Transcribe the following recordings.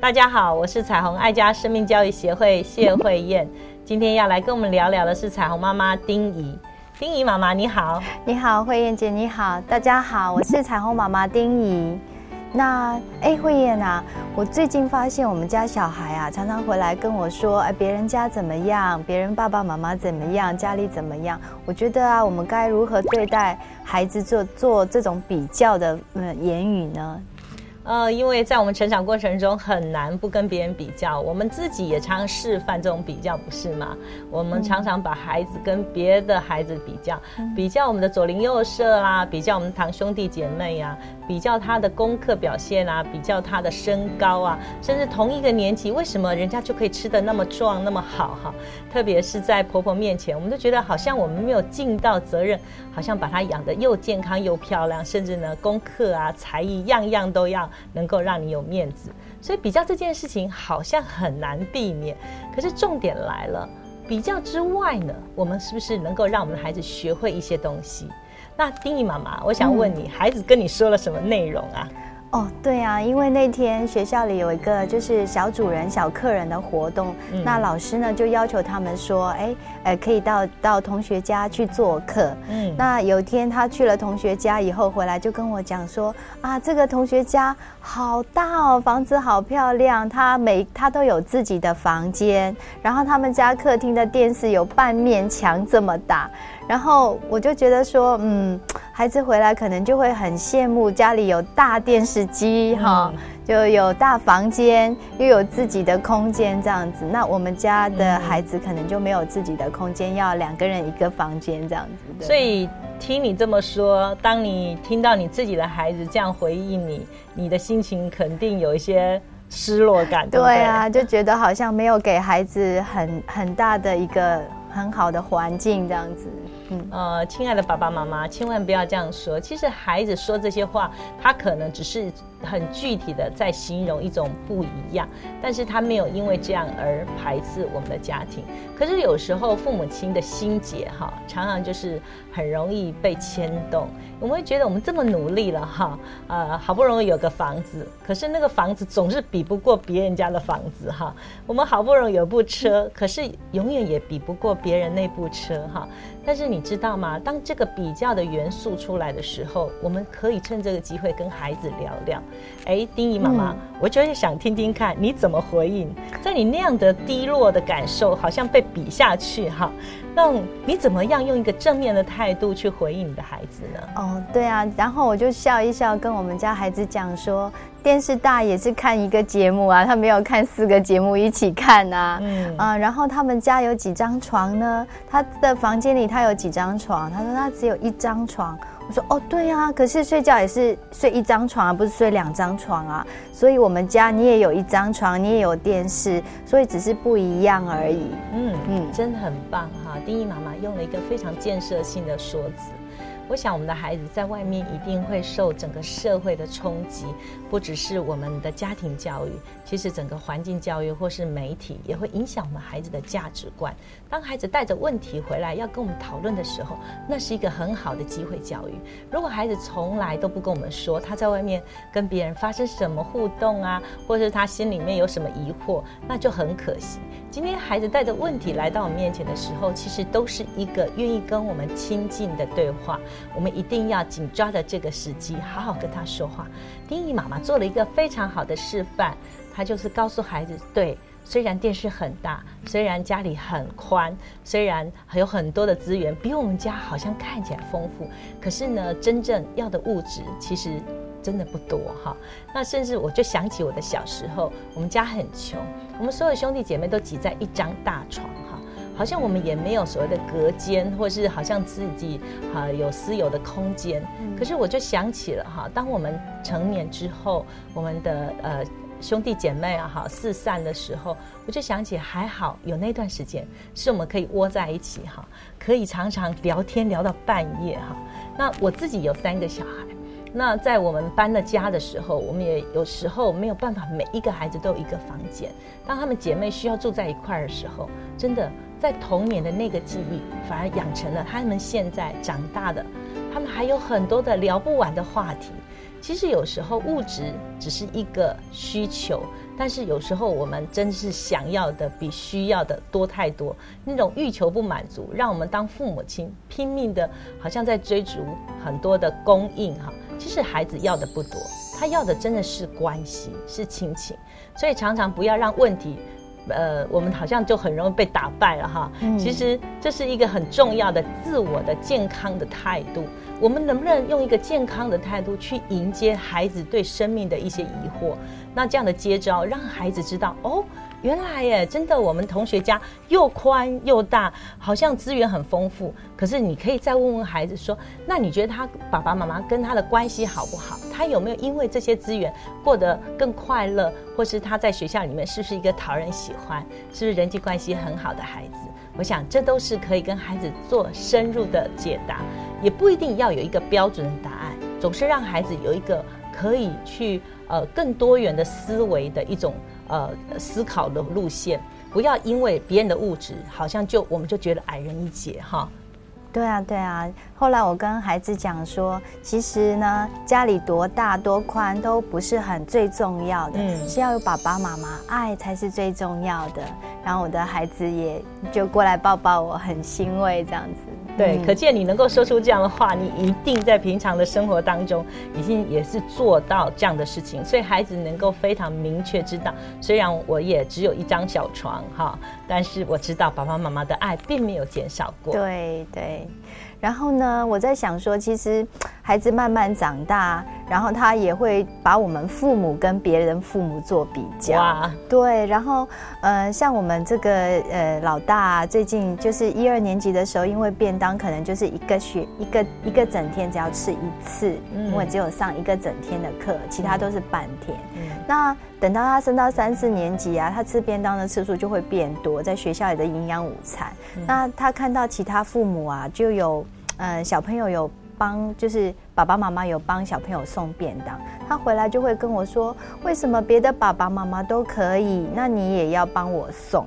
大家好，我是彩虹爱家生命教育协会谢慧燕，今天要来跟我们聊聊的是彩虹妈妈丁怡。丁怡妈妈你好，你好，慧燕姐你好，大家好，我是彩虹妈妈丁怡。那哎，慧燕啊，我最近发现我们家小孩啊，常常回来跟我说，哎，别人家怎么样，别人爸爸妈妈怎么样，家里怎么样？我觉得啊，我们该如何对待孩子做做这种比较的嗯言语呢？呃，因为在我们成长过程中很难不跟别人比较，我们自己也常示范这种比较，不是吗？我们常常把孩子跟别的孩子比较，比较我们的左邻右舍啦，比较我们堂兄弟姐妹呀，比较他的功课表现啊，比较他的身高啊，甚至同一个年纪，为什么人家就可以吃的那么壮那么好哈？特别是在婆婆面前，我们都觉得好像我们没有尽到责任，好像把她养得又健康又漂亮，甚至呢功课啊才艺样样都要。能够让你有面子，所以比较这件事情好像很难避免。可是重点来了，比较之外呢，我们是不是能够让我们的孩子学会一些东西？那丁怡妈妈，我想问你，孩子跟你说了什么内容啊？哦，对啊，因为那天学校里有一个就是小主人、小客人的活动，那老师呢就要求他们说，哎，呃，可以到到同学家去做客。嗯，那有天他去了同学家以后回来就跟我讲说，啊，这个同学家好大哦，房子好漂亮，他每他都有自己的房间，然后他们家客厅的电视有半面墙这么大。然后我就觉得说，嗯，孩子回来可能就会很羡慕家里有大电视机哈，就有大房间，又有自己的空间这样子。那我们家的孩子可能就没有自己的空间，要两个人一个房间这样子。所以听你这么说，当你听到你自己的孩子这样回应你，你的心情肯定有一些失落感，对对啊，就觉得好像没有给孩子很很大的一个很好的环境这样子。嗯，呃，亲爱的爸爸妈妈，千万不要这样说。其实孩子说这些话，他可能只是很具体的在形容一种不一样，但是他没有因为这样而排斥我们的家庭。可是有时候父母亲的心结哈，常常就是很容易被牵动。我们会觉得我们这么努力了哈，呃，好不容易有个房子，可是那个房子总是比不过别人家的房子哈。我们好不容易有部车，可是永远也比不过别人那部车哈。但是你知道吗？当这个比较的元素出来的时候，我们可以趁这个机会跟孩子聊聊。哎，丁怡妈妈，我就是想听听看你怎么回应，在你那样的低落的感受，好像被比下去哈。那你怎么样用一个正面的态度去回应你的孩子呢？哦，对啊，然后我就笑一笑，跟我们家孩子讲说，电视大也是看一个节目啊，他没有看四个节目一起看啊。嗯啊，然后他们家有几张床呢？他的房间里他有几张床？他说他只有一张床。我说哦，对啊，可是睡觉也是睡一张床啊，不是睡两张床啊。所以我们家你也有一张床，你也有电视，所以只是不一样而已。嗯嗯，真的很棒哈！丁一妈妈用了一个非常建设性的说辞。我想，我们的孩子在外面一定会受整个社会的冲击，不只是我们的家庭教育，其实整个环境教育或是媒体也会影响我们孩子的价值观。当孩子带着问题回来要跟我们讨论的时候，那是一个很好的机会教育。如果孩子从来都不跟我们说他在外面跟别人发生什么互动啊，或是他心里面有什么疑惑，那就很可惜。今天孩子带着问题来到我们面前的时候，其实都是一个愿意跟我们亲近的对话。我们一定要紧抓着这个时机，好好跟他说话。丁义妈妈做了一个非常好的示范，她就是告诉孩子：对，虽然电视很大，虽然家里很宽，虽然还有很多的资源，比我们家好像看起来丰富，可是呢，真正要的物质其实真的不多哈。那甚至我就想起我的小时候，我们家很穷，我们所有兄弟姐妹都挤在一张大床。好像我们也没有所谓的隔间，或是好像自己哈有私有的空间。可是我就想起了哈，当我们成年之后，我们的呃兄弟姐妹啊哈四散的时候，我就想起还好有那段时间是我们可以窝在一起哈，可以常常聊天聊到半夜哈。那我自己有三个小孩。那在我们搬了家的时候，我们也有时候没有办法每一个孩子都有一个房间。当他们姐妹需要住在一块的时候，真的在童年的那个记忆，反而养成了他们现在长大的，他们还有很多的聊不完的话题。其实有时候物质只是一个需求，但是有时候我们真是想要的比需要的多太多。那种欲求不满足，让我们当父母亲拼命的，好像在追逐很多的供应哈。其实孩子要的不多，他要的真的是关系，是亲情。所以常常不要让问题，呃，我们好像就很容易被打败了哈。其实这是一个很重要的自我的健康的态度。我们能不能用一个健康的态度去迎接孩子对生命的一些疑惑？那这样的接招，让孩子知道哦，原来耶，真的我们同学家又宽又大，好像资源很丰富。可是你可以再问问孩子说，那你觉得他爸爸妈妈跟他的关系好不好？他有没有因为这些资源过得更快乐？或是他在学校里面是不是一个讨人喜欢？是不是人际关系很好的孩子？我想这都是可以跟孩子做深入的解答。也不一定要有一个标准的答案，总是让孩子有一个可以去呃更多元的思维的一种呃思考的路线，不要因为别人的物质，好像就我们就觉得矮人一截哈。对啊，对啊。后来我跟孩子讲说，其实呢，家里多大多宽都不是很最重要的，嗯，是要有爸爸妈妈爱才是最重要的。然后我的孩子也就过来抱抱我，很欣慰这样子。对，可见你能够说出这样的话，你一定在平常的生活当中已经也是做到这样的事情，所以孩子能够非常明确知道，虽然我也只有一张小床哈，但是我知道爸爸妈妈的爱并没有减少过。对对。然后呢，我在想说，其实孩子慢慢长大，然后他也会把我们父母跟别人父母做比较。对，然后呃，像我们这个呃老大，最近就是一二年级的时候，因为便当可能就是一个学一个一个整天只要吃一次，因为只有上一个整天的课，其他都是半天。那等到他升到三四年级啊，他吃便当的次数就会变多，在学校里的营养午餐。那他看到其他父母啊，就有。嗯，小朋友有帮，就是爸爸妈妈有帮小朋友送便当，他回来就会跟我说，为什么别的爸爸妈妈都可以，那你也要帮我送？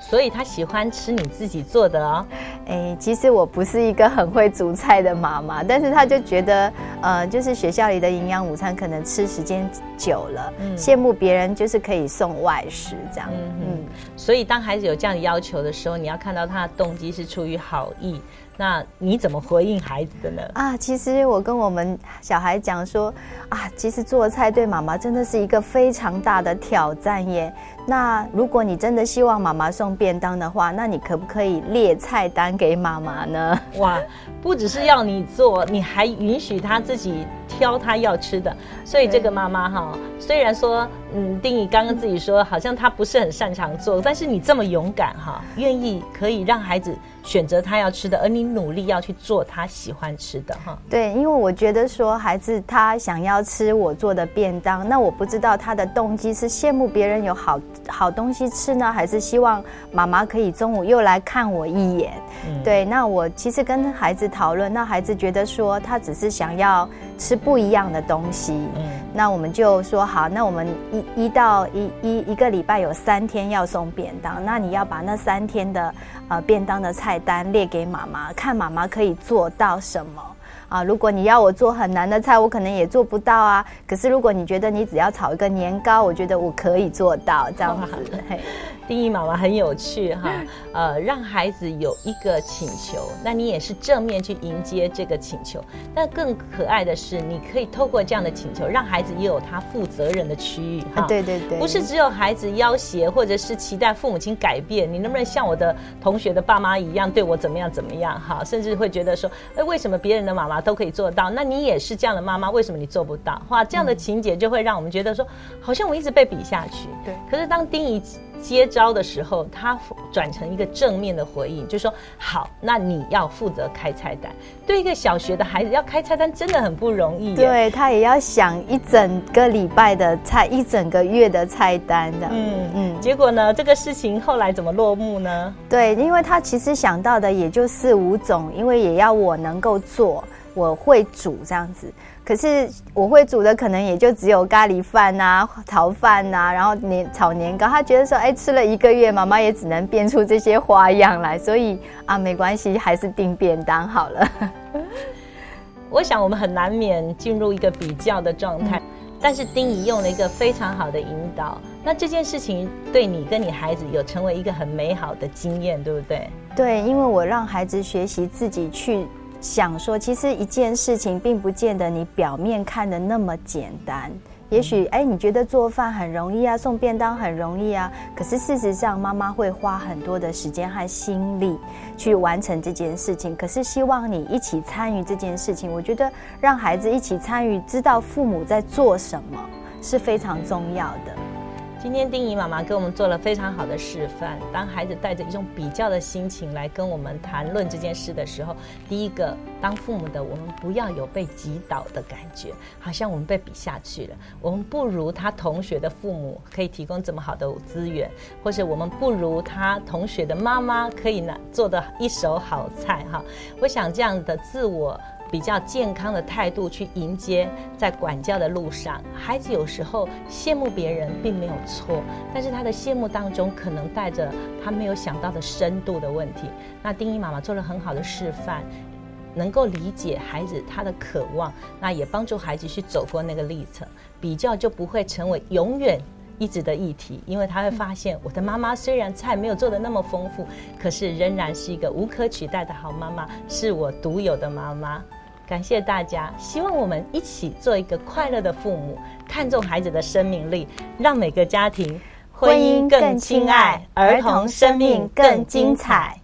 所以他喜欢吃你自己做的哦。哎，其实我不是一个很会煮菜的妈妈，但是他就觉得，呃，就是学校里的营养午餐可能吃时间久了，羡慕别人就是可以送外食这样。嗯，所以当孩子有这样的要求的时候，你要看到他的动机是出于好意。那你怎么回应孩子的呢？啊，其实我跟我们小孩讲说，啊，其实做菜对妈妈真的是一个非常大的挑战耶。那如果你真的希望妈妈送便当的话，那你可不可以列菜单给妈妈呢？哇，不只是要你做，你还允许他自己挑他要吃的。所以这个妈妈哈，虽然说，嗯，丁宇刚刚自己说，好像他不是很擅长做，但是你这么勇敢哈，愿意可以让孩子。选择他要吃的，而你努力要去做他喜欢吃的，哈。对，因为我觉得说孩子他想要吃我做的便当，那我不知道他的动机是羡慕别人有好好东西吃呢，还是希望妈妈可以中午又来看我一眼。对，那我其实跟孩子讨论，那孩子觉得说他只是想要吃不一样的东西。嗯，那我们就说好，那我们一一到一一一个礼拜有三天要送便当，那你要把那三天的呃便当的菜单列给妈妈，看妈妈可以做到什么。啊，如果你要我做很难的菜，我可能也做不到啊。可是如果你觉得你只要炒一个年糕，我觉得我可以做到这样子。丁义妈妈很有趣哈，呃，让孩子有一个请求，那你也是正面去迎接这个请求。但更可爱的是，你可以透过这样的请求，让孩子也有他负责任的区域哈。对对对，不是只有孩子要挟或者是期待父母亲改变，你能不能像我的同学的爸妈一样对我怎么样怎么样哈？甚至会觉得说，哎，为什么别人的妈妈都可以做到，那你也是这样的妈妈，为什么你做不到？哇，这样的情节就会让我们觉得说，好像我一直被比下去。对，可是当丁仪。接招的时候，他转成一个正面的回应，就说：“好，那你要负责开菜单。”对一个小学的孩子，要开菜单真的很不容易。对他也要想一整个礼拜的菜，一整个月的菜单的。嗯嗯。结果呢，这个事情后来怎么落幕呢？对，因为他其实想到的也就四五种，因为也要我能够做。我会煮这样子。可是我会煮的可能也就只有咖喱饭呐、炒饭呐，然后年炒年糕。他觉得说，哎，吃了一个月，妈妈也只能变出这些花样来，所以啊，没关系，还是订便当好了。我想我们很难免进入一个比较的状态，但是丁仪用了一个非常好的引导，那这件事情对你跟你孩子有成为一个很美好的经验，对不对？对，因为我让孩子学习自己去。想说，其实一件事情并不见得你表面看的那么简单。也许，哎，你觉得做饭很容易啊，送便当很容易啊。可是事实上，妈妈会花很多的时间和心力去完成这件事情。可是希望你一起参与这件事情。我觉得让孩子一起参与，知道父母在做什么，是非常重要的。今天丁怡妈妈给我们做了非常好的示范。当孩子带着一种比较的心情来跟我们谈论这件事的时候，第一个，当父母的我们不要有被击倒的感觉，好像我们被比下去了。我们不如他同学的父母可以提供这么好的资源，或者我们不如他同学的妈妈可以拿做的一手好菜哈。我想这样的自我。比较健康的态度去迎接在管教的路上，孩子有时候羡慕别人并没有错，但是他的羡慕当中可能带着他没有想到的深度的问题。那丁一妈妈做了很好的示范，能够理解孩子他的渴望，那也帮助孩子去走过那个历程，比较就不会成为永远一直的议题，因为他会发现我的妈妈虽然菜没有做的那么丰富，可是仍然是一个无可取代的好妈妈，是我独有的妈妈。感谢大家，希望我们一起做一个快乐的父母，看重孩子的生命力，让每个家庭婚姻更亲爱，儿童生命更精彩。